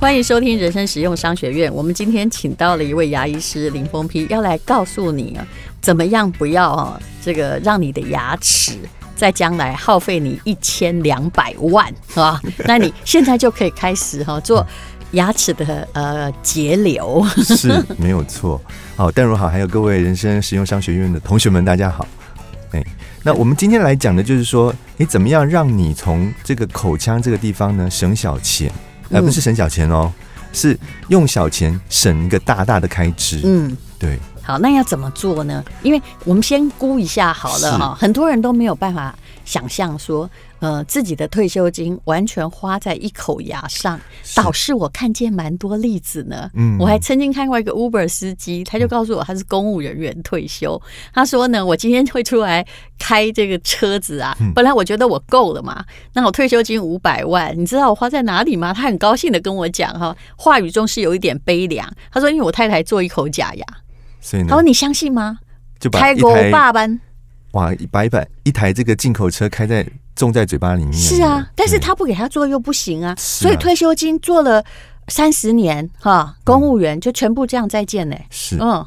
欢迎收听人生实用商学院。我们今天请到了一位牙医师林峰批，要来告诉你啊，怎么样不要啊，这个让你的牙齿在将来耗费你一千两百万啊。那你现在就可以开始哈做牙齿的呃节流，是没有错。好，淡如好，还有各位人生实用商学院的同学们，大家好。哎，那我们今天来讲的就是说，你怎么样让你从这个口腔这个地方呢省小钱？而不是省小钱哦，是用小钱省一个大大的开支。嗯，对。好，那要怎么做呢？因为我们先估一下好了哈，很多人都没有办法想象说。呃，自己的退休金完全花在一口牙上，导致我看见蛮多例子呢。嗯，我还曾经看过一个 Uber 司机，他就告诉我他是公务人员退休。他说呢，我今天会出来开这个车子啊，本来我觉得我够了嘛，那我退休金五百万，你知道我花在哪里吗？他很高兴的跟我讲哈，话语中是有一点悲凉。他说，因为我太太做一口假牙，所以呢，他说你相信吗？就开个大班，哇，把一百一台这个进口车开在。种在嘴巴里面是啊，但是他不给他做又不行啊，所以退休金做了三十年哈，公务员就全部这样再见呢。是，嗯，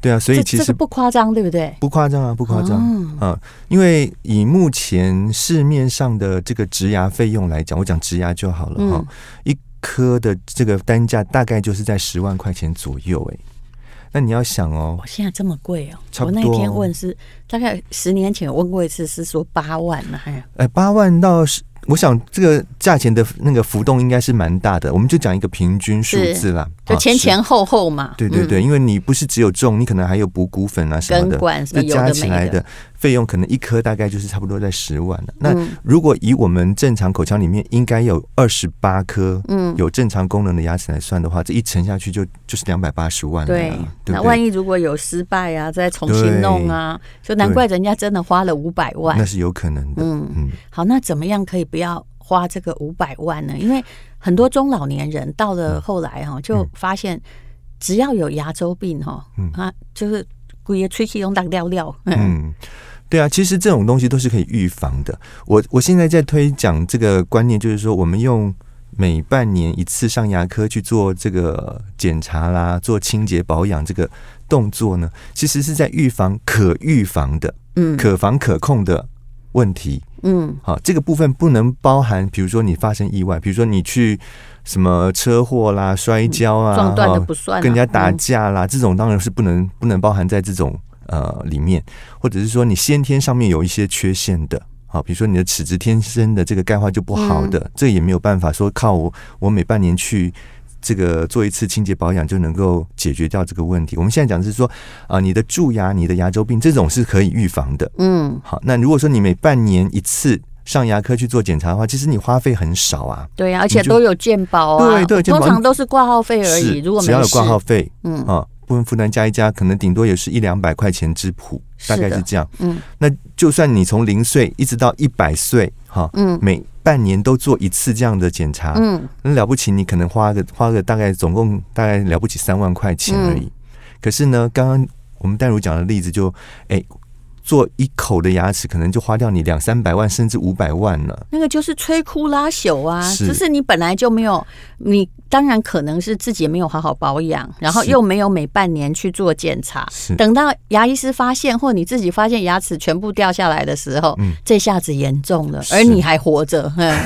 对啊，所以其实不夸张，对不对？不夸张啊，不夸张。啊，因为以目前市面上的这个植牙费用来讲，我讲植牙就好了哈，一颗的这个单价大概就是在十万块钱左右，哎。那你要想哦，现在这么贵哦！我那天问是大概十年前问过一次，是说八万呢，还哎八万到十。我想这个价钱的那个浮动应该是蛮大的，我们就讲一个平均数字啦，就前前后后嘛。对对对，因为你不是只有种，你可能还有补骨粉啊什么的，那加起来的费用可能一颗大概就是差不多在十万了。那如果以我们正常口腔里面应该有二十八颗，嗯，有正常功能的牙齿来算的话，这一沉下去就就是两百八十万了。对，那万一如果有失败啊，再重新弄啊，就难怪人家真的花了五百万，那是有可能的。嗯嗯，好，那怎么样可以？不要花这个五百万呢，因为很多中老年人到了后来哈，就发现只要有牙周病哈，嗯啊，就是故意吹气用大料料。嗯，对啊，其实这种东西都是可以预防的。我我现在在推讲这个观念，就是说我们用每半年一次上牙科去做这个检查啦，做清洁保养这个动作呢，其实是在预防可预防的，嗯，可防可控的问题。嗯，好，这个部分不能包含，比如说你发生意外，比如说你去什么车祸啦、摔跤啊、撞断的不算，跟人家打架啦，这种当然是不能不能包含在这种呃里面，或者是说你先天上面有一些缺陷的，好，比如说你的齿质天生的这个钙化就不好的，这也没有办法说靠我我每半年去。这个做一次清洁保养就能够解决掉这个问题。我们现在讲的是说，啊，你的蛀牙、你的牙周病这种是可以预防的。嗯，好，那如果说你每半年一次上牙科去做检查的话，其实你花费很少啊。对啊，而且都有健保啊。对，通常都是挂号费而已。如果没有挂号费，嗯啊，部分负担加一加，可能顶多也是一两百块钱之谱，大概是这样。嗯，那就算你从零岁一直到一百岁，哈，嗯，每半年都做一次这样的检查，嗯，那了不起，你可能花个花个大概总共大概了不起三万块钱而已。嗯、可是呢，刚刚我们淡如讲的例子就，哎、欸。做一口的牙齿，可能就花掉你两三百万，甚至五百万了。那个就是摧枯拉朽啊，是就是你本来就没有，你当然可能是自己没有好好保养，然后又没有每半年去做检查。等到牙医师发现，或你自己发现牙齿全部掉下来的时候，嗯、这下子严重了，而你还活着，嗯，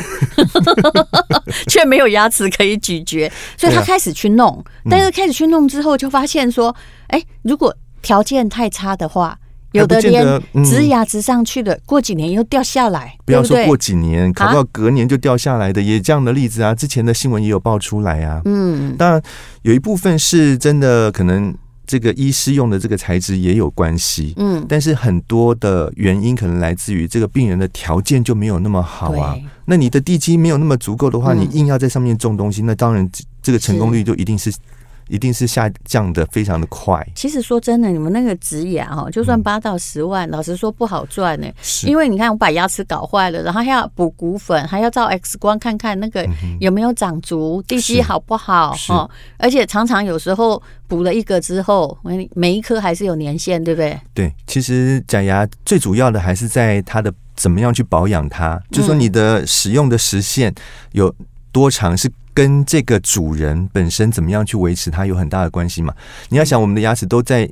却没有牙齿可以咀嚼，所以他开始去弄，但是开始去弄之后，就发现说，哎，如果条件太差的话。有的连直牙直上去的，过几年又掉下来。不要说过几年，考到隔年就掉下来的，也这样的例子啊。之前的新闻也有爆出来啊。嗯，当然有一部分是真的，可能这个医师用的这个材质也有关系。嗯，但是很多的原因可能来自于这个病人的条件就没有那么好啊。那你的地基没有那么足够的话，你硬要在上面种东西，那当然这个成功率就一定是。一定是下降的非常的快。其实说真的，你们那个植牙哈，就算八到十万，嗯、老实说不好赚呢。是因为你看，我把牙齿搞坏了，然后还要补骨粉，还要照 X 光看看那个有没有长足，地基好不好哈。而且常常有时候补了一个之后，每一颗还是有年限，对不对？对，其实假牙最主要的还是在它的怎么样去保养它，嗯、就说你的使用的时限有多长是。跟这个主人本身怎么样去维持它有很大的关系嘛。你要想，我们的牙齿都在。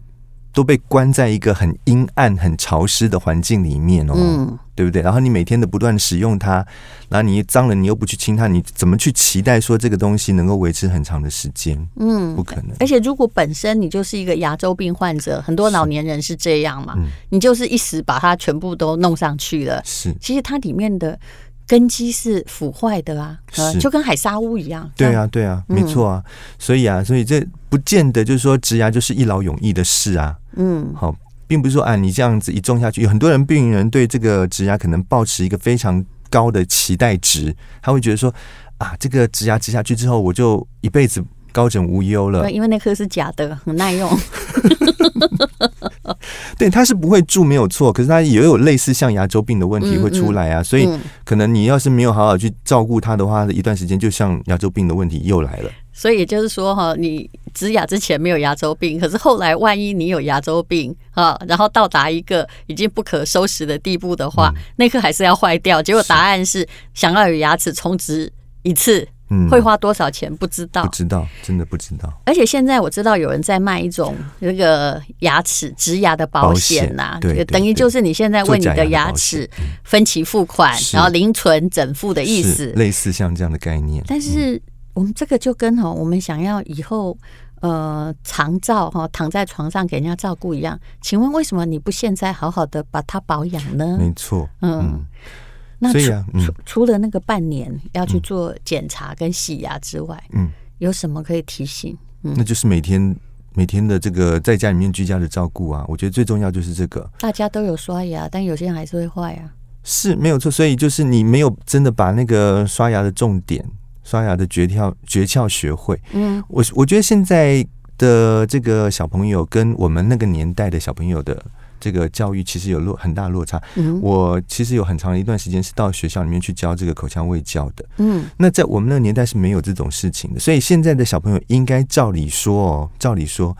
都被关在一个很阴暗、很潮湿的环境里面哦，嗯，对不对？然后你每天的不断使用它，然后你脏了，你又不去清它，你怎么去期待说这个东西能够维持很长的时间？嗯，不可能。而且如果本身你就是一个牙周病患者，很多老年人是这样嘛，嗯，你就是一时把它全部都弄上去了，是，其实它里面的。根基是腐坏的啊，就跟海沙屋一样。对啊，对啊，没错啊。所以啊，所以这不见得就是说植牙就是一劳永逸的事啊。嗯，好，并不是说啊，你这样子一种下去，有很多人病人对这个植牙可能抱持一个非常高的期待值，他会觉得说啊，这个植牙植下去之后，我就一辈子高枕无忧了。对，因为那颗是假的，很耐用。对，它是不会蛀，没有错。可是它也有类似像牙周病的问题会出来啊，嗯嗯、所以可能你要是没有好好去照顾它的话，一段时间就像牙周病的问题又来了。所以也就是说哈，你植牙之前没有牙周病，可是后来万一你有牙周病啊，然后到达一个已经不可收拾的地步的话，嗯、那颗还是要坏掉。结果答案是想要有牙齿重植一次。嗯，会花多少钱？不知道，不知道，真的不知道。而且现在我知道有人在卖一种那个牙齿植牙的保险呐、啊，对，等于就是你现在为你的牙齿分期付款，然后零存整付的意思，类似像这样的概念。但是我们这个就跟哈，我们想要以后呃长照哈，躺在床上给人家照顾一样。请问为什么你不现在好好的把它保养呢？没错，嗯。那除、啊嗯、除除了那个半年要去做检查跟洗牙之外，嗯，有什么可以提醒？嗯，那就是每天每天的这个在家里面居家的照顾啊，我觉得最重要就是这个。大家都有刷牙，但有些人还是会坏啊。是没有错，所以就是你没有真的把那个刷牙的重点、刷牙的诀窍诀窍学会。嗯，我我觉得现在的这个小朋友跟我们那个年代的小朋友的。这个教育其实有落很大落差。嗯，我其实有很长一段时间是到学校里面去教这个口腔卫教的。嗯，那在我们那个年代是没有这种事情的，所以现在的小朋友应该照理说哦，照理说，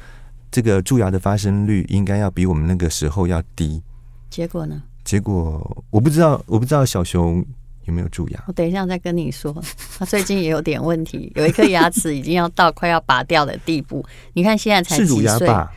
这个蛀牙的发生率应该要比我们那个时候要低。结果呢？结果我不知道，我不知道小熊有没有蛀牙。我等一下再跟你说，他最近也有点问题，有一颗牙齿已经要到快要拔掉的地步。你看现在才几岁？是乳牙吧？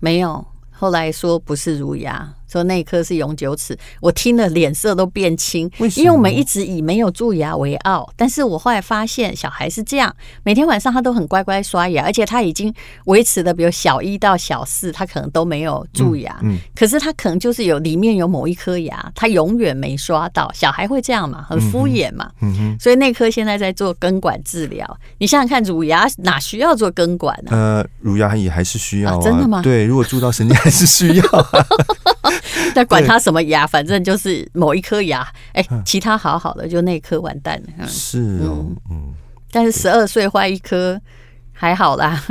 没有。后来说不是儒雅。说那一颗是永久齿，我听了脸色都变青。为？因为我们一直以没有蛀牙为傲，但是我后来发现小孩是这样，每天晚上他都很乖乖刷牙，而且他已经维持的，比如小一到小四，他可能都没有蛀牙。嗯，嗯，可是他可能就是有里面有某一颗牙，他永远没刷到。小孩会这样嘛？很敷衍嘛。嗯哼。所以那颗现在在做根管治疗。你想想看，乳牙哪需要做根管呢？呃，乳牙也还是需要啊。真的吗？对，如果蛀到神经还是需要。但管他什么牙，反正就是某一颗牙，哎、欸，其他好好的，就那颗完蛋了。是哦，嗯，但是十二岁坏一颗还好啦，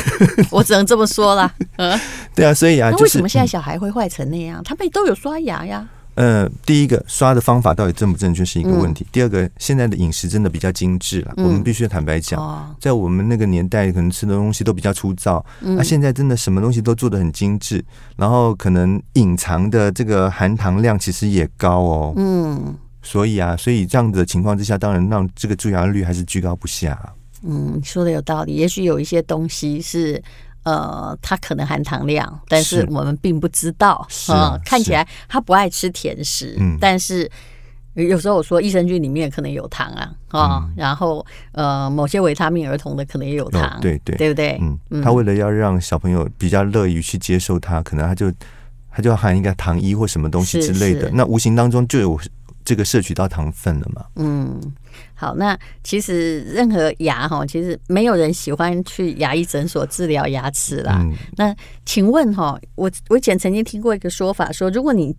我只能这么说啦。嗯，对啊，所以啊，那为什么现在小孩会坏成那样？他们都有刷牙呀。呃，第一个刷的方法到底正不正确是一个问题。嗯、第二个，现在的饮食真的比较精致了，嗯、我们必须坦白讲，哦、在我们那个年代，可能吃的东西都比较粗糙。那、嗯啊、现在真的什么东西都做的很精致，然后可能隐藏的这个含糖量其实也高哦。嗯，所以啊，所以这样的情况之下，当然让这个蛀牙率还是居高不下。嗯，说的有道理，也许有一些东西是。呃，它可能含糖量，但是我们并不知道。啊，啊，看起来他不爱吃甜食，嗯，但是有时候我说益生菌里面可能有糖啊，啊，嗯、然后呃，某些维他命儿童的可能也有糖，哦、对对，对不对？嗯，他为了要让小朋友比较乐于去接受它，可能他就他就要含一个糖衣或什么东西之类的，那无形当中就有这个摄取到糖分了嘛。嗯。好，那其实任何牙哈，其实没有人喜欢去牙医诊所治疗牙齿啦。嗯、那请问哈，我我以前曾经听过一个说法，说如果你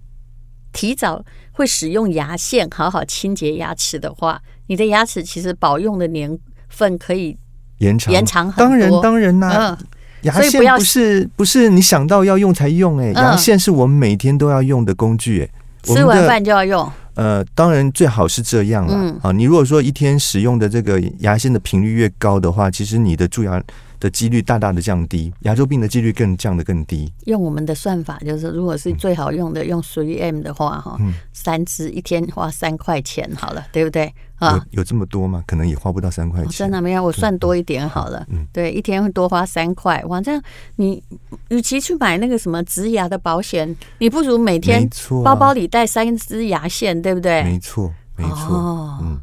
提早会使用牙线好好清洁牙齿的话，你的牙齿其实保用的年份可以延长延长很多。当然当然啦、啊，嗯、牙线不是不是你想到要用才用哎、欸，牙线是我们每天都要用的工具哎、欸，吃完饭就要用。呃，当然最好是这样了。嗯、啊，你如果说一天使用的这个牙线的频率越高的话，其实你的蛀牙的几率大大的降低，牙周病的几率更降得更低。用我们的算法，就是如果是最好用的，嗯、用 3M 的话，哈、嗯，三支一天花三块钱，好了，对不对？啊，有有这么多吗？可能也花不到三块钱。哦、真的没有，我算多一点好了。嗯，对，一天会多花三块。哇，这样你与其去买那个什么植牙的保险，你不如每天包包里带三支牙线，对不对？没错，没错。哦、嗯。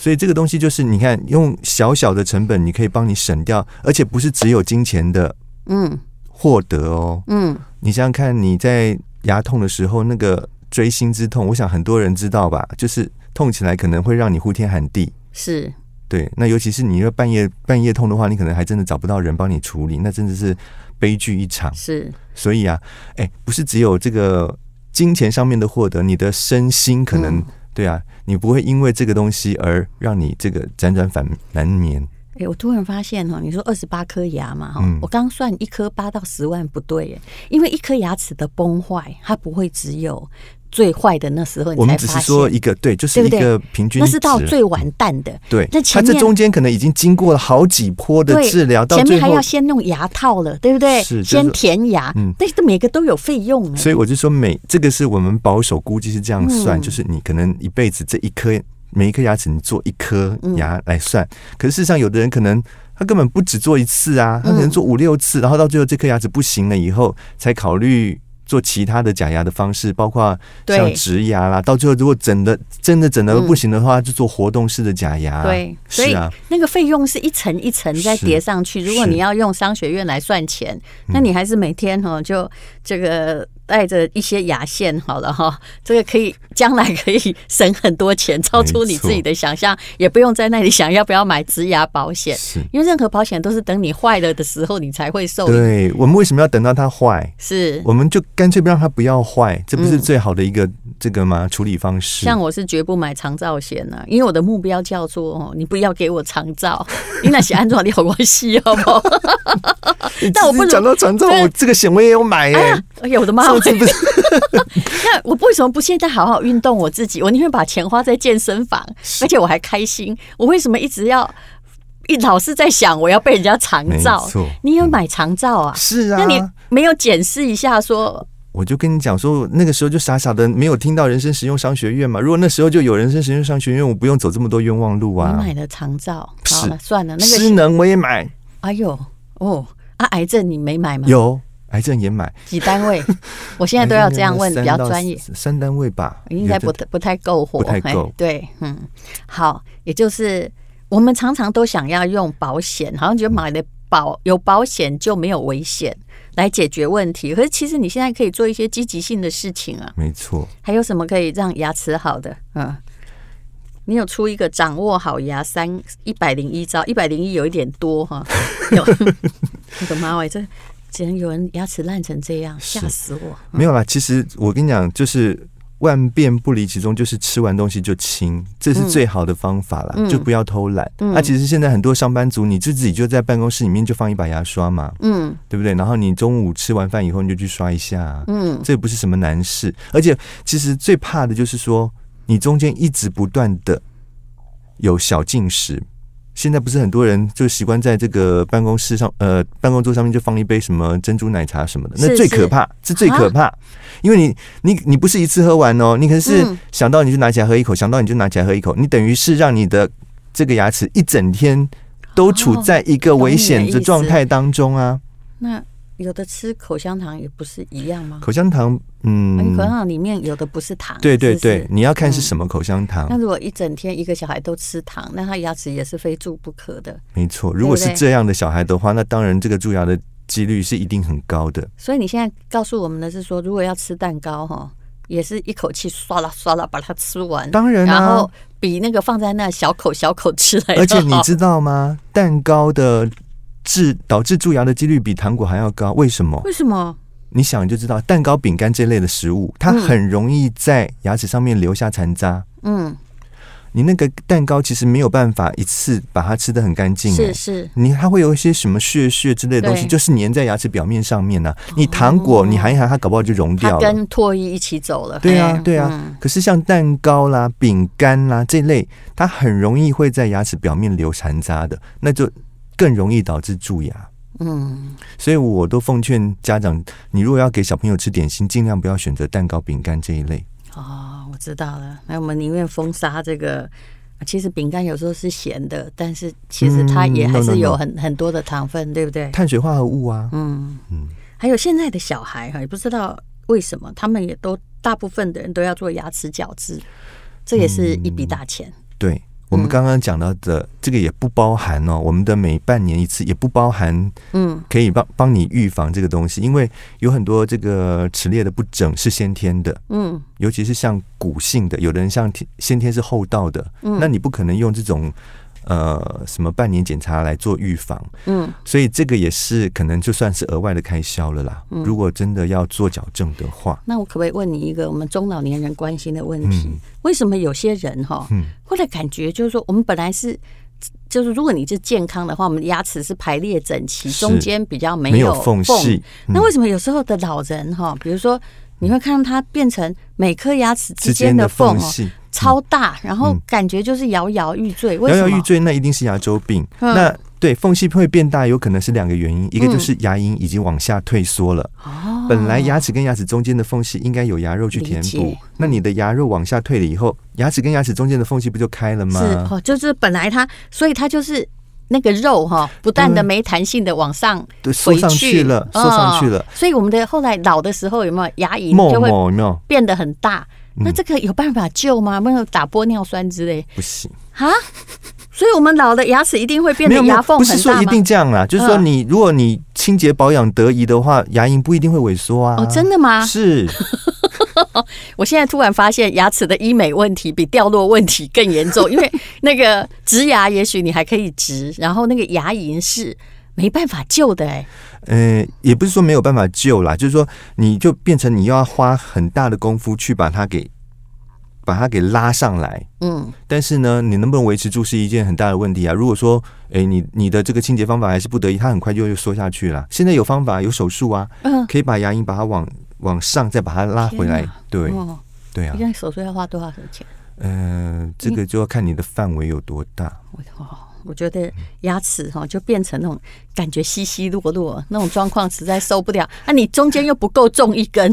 所以这个东西就是，你看，用小小的成本，你可以帮你省掉，而且不是只有金钱的，嗯，获得哦，嗯，你想想看，你在牙痛的时候，那个锥心之痛，我想很多人知道吧？就是痛起来可能会让你呼天喊地，是，对。那尤其是你要半夜半夜痛的话，你可能还真的找不到人帮你处理，那真的是悲剧一场。是，所以啊，哎，不是只有这个金钱上面的获得，你的身心可能。嗯对啊，你不会因为这个东西而让你这个辗转反难眠。哎，我突然发现哈，你说二十八颗牙嘛哈，嗯、我刚算一颗八到十万不对耶，因为一颗牙齿的崩坏，它不会只有。最坏的那时候，我们只是说一个对，就是一个平均，那是到最完蛋的。对，那它这中间可能已经经过了好几波的治疗，到前面还要先弄牙套了，对不对？是，先填牙，嗯，但是每个都有费用。所以我就说，每这个是我们保守估计是这样算，就是你可能一辈子这一颗每一颗牙齿你做一颗牙来算，可是事实上有的人可能他根本不只做一次啊，他可能做五六次，然后到最后这颗牙齿不行了以后才考虑。做其他的假牙的方式，包括像植牙啦，到最后如果整的真的整的不行的话，嗯、就做活动式的假牙。对，所以那个费用是一层一层再叠上去。如果你要用商学院来算钱，那你还是每天哈就这个。带着一些牙线好了哈，这个可以将来可以省很多钱，超出你自己的想象，也不用在那里想要不要买植牙保险，是因为任何保险都是等你坏了的时候你才会受。对，我们为什么要等到它坏？是，我们就干脆不让它不要坏，这不是最好的一个这个吗？处理方式。像我是绝不买长照险呢，因为我的目标叫做哦，你不要给我长照，你那些安装你好关系好不好？但我不讲到长照，我这个险我也有买哎，哎呀我的妈！不是，那我为什么不现在好好运动我自己？我宁愿把钱花在健身房，而且我还开心。我为什么一直要一老是在想我要被人家长照？错你有买长照啊？是啊，那你没有检视一下说？我就跟你讲说，那个时候就傻傻的没有听到人生实用商学院嘛。如果那时候就有人生实用商学院，我不用走这么多冤枉路啊。你买了长照，好了是算了，那个失能我也买。哎呦哦啊，癌症你没买吗？有。癌症也买几单位？我现在都要这样问，比较专业。三单位吧，应该不不太够火，不太够。对，嗯，好，也就是我们常常都想要用保险，好像觉得买的保有保险就没有危险来解决问题。可是其实你现在可以做一些积极性的事情啊。没错。还有什么可以让牙齿好的？嗯，你有出一个掌握好牙三一百零一招，一百零一有一点多哈。有，我的妈喂，这。竟然有人牙齿烂成这样，吓死我！没有啦，其实我跟你讲，就是万变不离其宗，就是吃完东西就清，这是最好的方法啦，嗯、就不要偷懒。那、嗯啊、其实现在很多上班族，你就自己就在办公室里面就放一把牙刷嘛，嗯，对不对？然后你中午吃完饭以后，你就去刷一下，嗯，这不是什么难事。而且，其实最怕的就是说，你中间一直不断的有小进食。现在不是很多人就习惯在这个办公室上，呃，办公桌上面就放一杯什么珍珠奶茶什么的，那最可怕，是，是，是最可怕，啊、因为你你你不是一次喝完哦，你可是想到你就拿起来喝一口，嗯、想到你就拿起来喝一口，你等于是让你的这个牙齿一整天都处在一个危险的状态当中啊。哦、那。有的吃口香糖也不是一样吗？口香糖，嗯，口香糖里面有的不是糖。对对对，是是你要看是什么口香糖。嗯。那如果一整天一个小孩都吃糖，那他牙齿也是非蛀不可的。没错，如果是这样的小孩的话，那当然这个蛀牙的几率是一定很高的。所以你现在告诉我们的是说，如果要吃蛋糕哈，也是一口气刷啦刷啦把它吃完。当然，然后比那个放在那小口小口吃来。而且你知道吗？蛋糕的。致导致蛀牙的几率比糖果还要高，为什么？为什么？你想你就知道，蛋糕、饼干这类的食物，它很容易在牙齿上面留下残渣。嗯，你那个蛋糕其实没有办法一次把它吃的很干净，是是。你还会有一些什么屑屑之类的东西，就是粘在牙齿表面上面呢、啊。你糖果你含一含，它搞不好就融掉了，跟唾液一起走了。对啊，对啊。嗯、可是像蛋糕啦、饼干啦这类，它很容易会在牙齿表面留残渣的，那就。更容易导致蛀牙。嗯，所以我都奉劝家长，你如果要给小朋友吃点心，尽量不要选择蛋糕、饼干这一类。哦，我知道了。那我们宁愿封杀这个。其实饼干有时候是咸的，但是其实它也还是有很.很多的糖分，对不对？碳水化合物啊。嗯嗯。还有现在的小孩哈，也不知道为什么，他们也都大部分的人都要做牙齿矫治，这也是一笔大钱。嗯、对。我们刚刚讲到的这个也不包含哦，我们的每半年一次也不包含，嗯，可以帮帮你预防这个东西，因为有很多这个齿列的不整是先天的，嗯，尤其是像骨性的，有的人像天先天是后道的，嗯，那你不可能用这种。呃，什么半年检查来做预防？嗯，所以这个也是可能就算是额外的开销了啦。嗯，如果真的要做矫正的话，那我可不可以问你一个我们中老年人关心的问题？嗯，为什么有些人哈，会来感觉就是说，我们本来是就是如果你是健康的话，我们的牙齿是排列整齐，中间比较没有缝隙。那为什么有时候的老人哈，比如说你会看到它变成每颗牙齿之间的缝隙？超大，然后感觉就是摇摇欲坠。摇摇欲坠，那一定是牙周病。嗯、那对缝隙会变大，有可能是两个原因，一个就是牙龈已经往下退缩了。哦，本来牙齿跟牙齿中间的缝隙应该有牙肉去填补，那你的牙肉往下退了以后，牙齿跟牙齿中间的缝隙不就开了吗？是哦，就是本来它，所以它就是那个肉哈，不断的没弹性的往上对缩上去了，缩上去了。所以我们的后来老的时候有没有牙龈就会变得很大？那这个有办法救吗？没有打玻尿酸之类？不行啊！所以我们老的牙齿一定会变得牙缝很大吗？不是说一定这样啦，就是说你如果你清洁保养得宜的话，牙龈不一定会萎缩啊。哦，真的吗？是。我现在突然发现牙齿的医美问题比掉落问题更严重，因为那个植牙也许你还可以植，然后那个牙龈是没办法救的哎。呃，也不是说没有办法救啦，就是说你就变成你要花很大的功夫去把它给把它给拉上来，嗯，但是呢，你能不能维持住是一件很大的问题啊。如果说，哎，你你的这个清洁方法还是不得已，它很快就又缩下去了。现在有方法，有手术啊，嗯，可以把牙龈把它往往上再把它拉回来，对，对啊。现在手术要花多少钱？呃，这个就要看你的范围有多大。我觉得牙齿哈就变成那种感觉稀稀落落那种状况，实在受不了。那、啊、你中间又不够种一根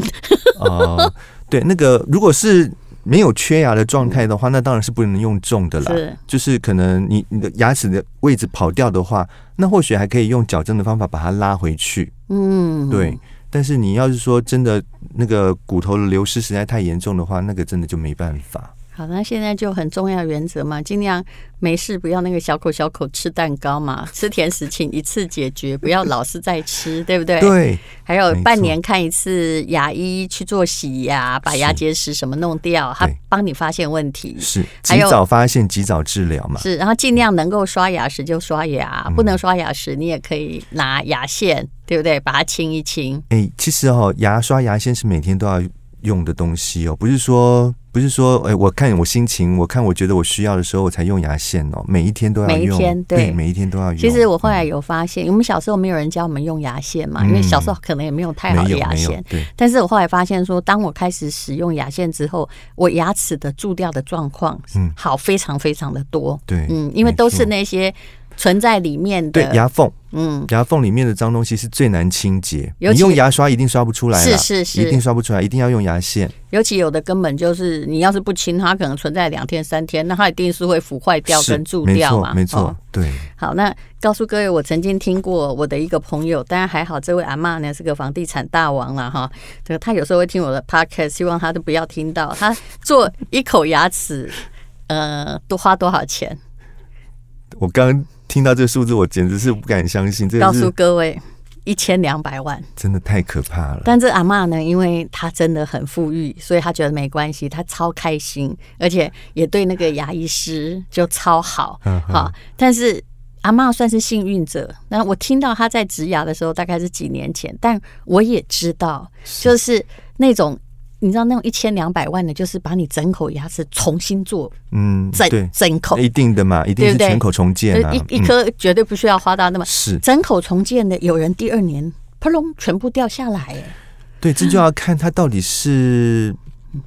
哦、呃，对，那个如果是没有缺牙的状态的话，那当然是不能用重的啦。是，就是可能你你的牙齿的位置跑掉的话，那或许还可以用矫正的方法把它拉回去。嗯，对。但是你要是说真的那个骨头的流失实在太严重的话，那个真的就没办法。好，那现在就很重要原则嘛，尽量没事不要那个小口小口吃蛋糕嘛，吃甜食请一次解决，不要老是在吃，对不对？对。还有半年看一次牙医去做洗牙，把牙结石什么弄掉，他帮你发现问题。是。及早发现，及早治疗嘛。是，然后尽量能够刷牙时就刷牙，嗯、不能刷牙时你也可以拿牙线，对不对？把它清一清。哎、欸，其实哦，牙刷牙线是每天都要用的东西哦，不是说。不是说，哎，我看我心情，我看我觉得我需要的时候，我才用牙线哦。每一天都要用，每一天对，对，每一天都要用。其实我后来有发现，嗯、我们小时候没有人教我们用牙线嘛，因为小时候可能也没有太好的牙线。对。但是我后来发现说，当我开始使用牙线之后，我牙齿的蛀掉的状况，嗯，好非常非常的多。对，嗯，因为都是那些。存在里面的对牙缝，嗯，牙缝里面的脏东西是最难清洁。你用牙刷一定刷不出来，是是是，一定刷不出来，一定要用牙线。尤其有的根本就是你要是不清，它可能存在两天三天，那它一定是会腐坏掉跟蛀掉嘛。没错，没错，对。好，那告诉各位，我曾经听过我的一个朋友，当然还好，这位阿妈呢是个房地产大王了哈。这个他有时候会听我的 podcast，希望他都不要听到。他做一口牙齿，呃，多花多少钱？我刚。听到这个数字，我简直是不敢相信。这告诉各位，一千两百万，真的太可怕了。但这阿嬷呢，因为她真的很富裕，所以她觉得没关系，她超开心，而且也对那个牙医师就超好。好，但是阿嬷算是幸运者。那我听到她在植牙的时候，大概是几年前，但我也知道，就是那种。你知道那种一千两百万的，就是把你整口牙齿重新做，嗯，整整口。一定的嘛，一定是全口重建啊，一一颗绝对不需要花到那么是。整口重建的，有人第二年扑隆全部掉下来，哎，对，这就要看他到底是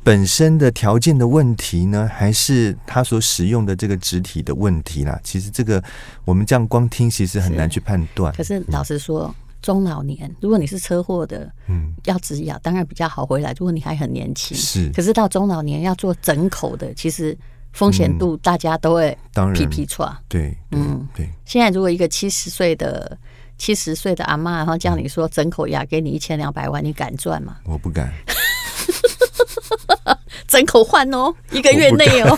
本身的条件的问题呢，还是他所使用的这个植体的问题啦？其实这个我们这样光听，其实很难去判断。可是老实说，嗯、中老年如果你是车祸的，嗯，要植牙当然比较好回来。如果你还很年轻，是。可是到中老年要做整口的，其实风险度大家都会皮皮剉。对，嗯，对。现在如果一个七十岁的七十岁的阿妈，然后叫你说整口牙给你一千两百万，你敢赚吗？我不敢。整口换哦，一个月内哦。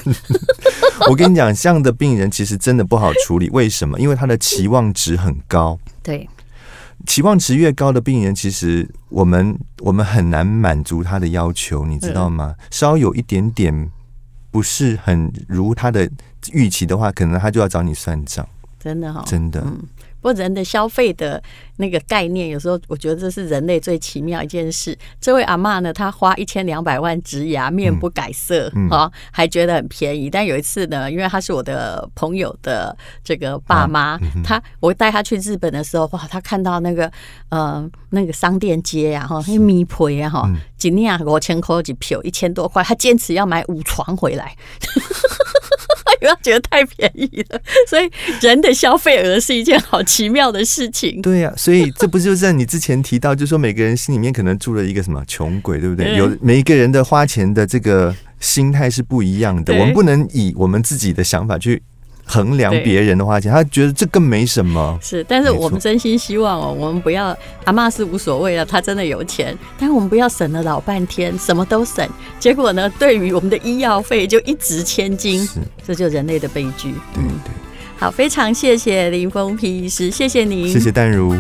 我跟你讲，这样的病人其实真的不好处理。为什么？因为他的期望值很高。对，期望值越高的病人，其实我们我们很难满足他的要求，你知道吗？稍有一点点不是很如他的预期的话，可能他就要找你算账。真的哈、哦，真的。嗯不过人的消费的那个概念，有时候我觉得这是人类最奇妙一件事。这位阿妈呢，她花一千两百万植牙，面不改色，啊、嗯哦，还觉得很便宜。但有一次呢，因为她是我的朋友的这个爸妈，她、啊嗯、我带她去日本的时候，哇，她看到那个呃那个商店街呀，哈，那米婆呀，哈，几年啊五千块几票，一千多块，她坚持要买五床回来。不要觉得太便宜了，所以人的消费额是一件好奇妙的事情。对呀、啊，所以这不就是在你之前提到，就是说每个人心里面可能住了一个什么穷鬼，对不对？有每一个人的花钱的这个心态是不一样的，我们不能以我们自己的想法去。衡量别人的花钱，他觉得这更没什么。是，但是我们真心希望哦，我们不要阿妈是无所谓了，他真的有钱，但是我们不要省了老半天，什么都省，结果呢，对于我们的医药费就一掷千金，是，这就是人类的悲剧。对对，好，非常谢谢林峰皮医师，谢谢您，谢谢淡如。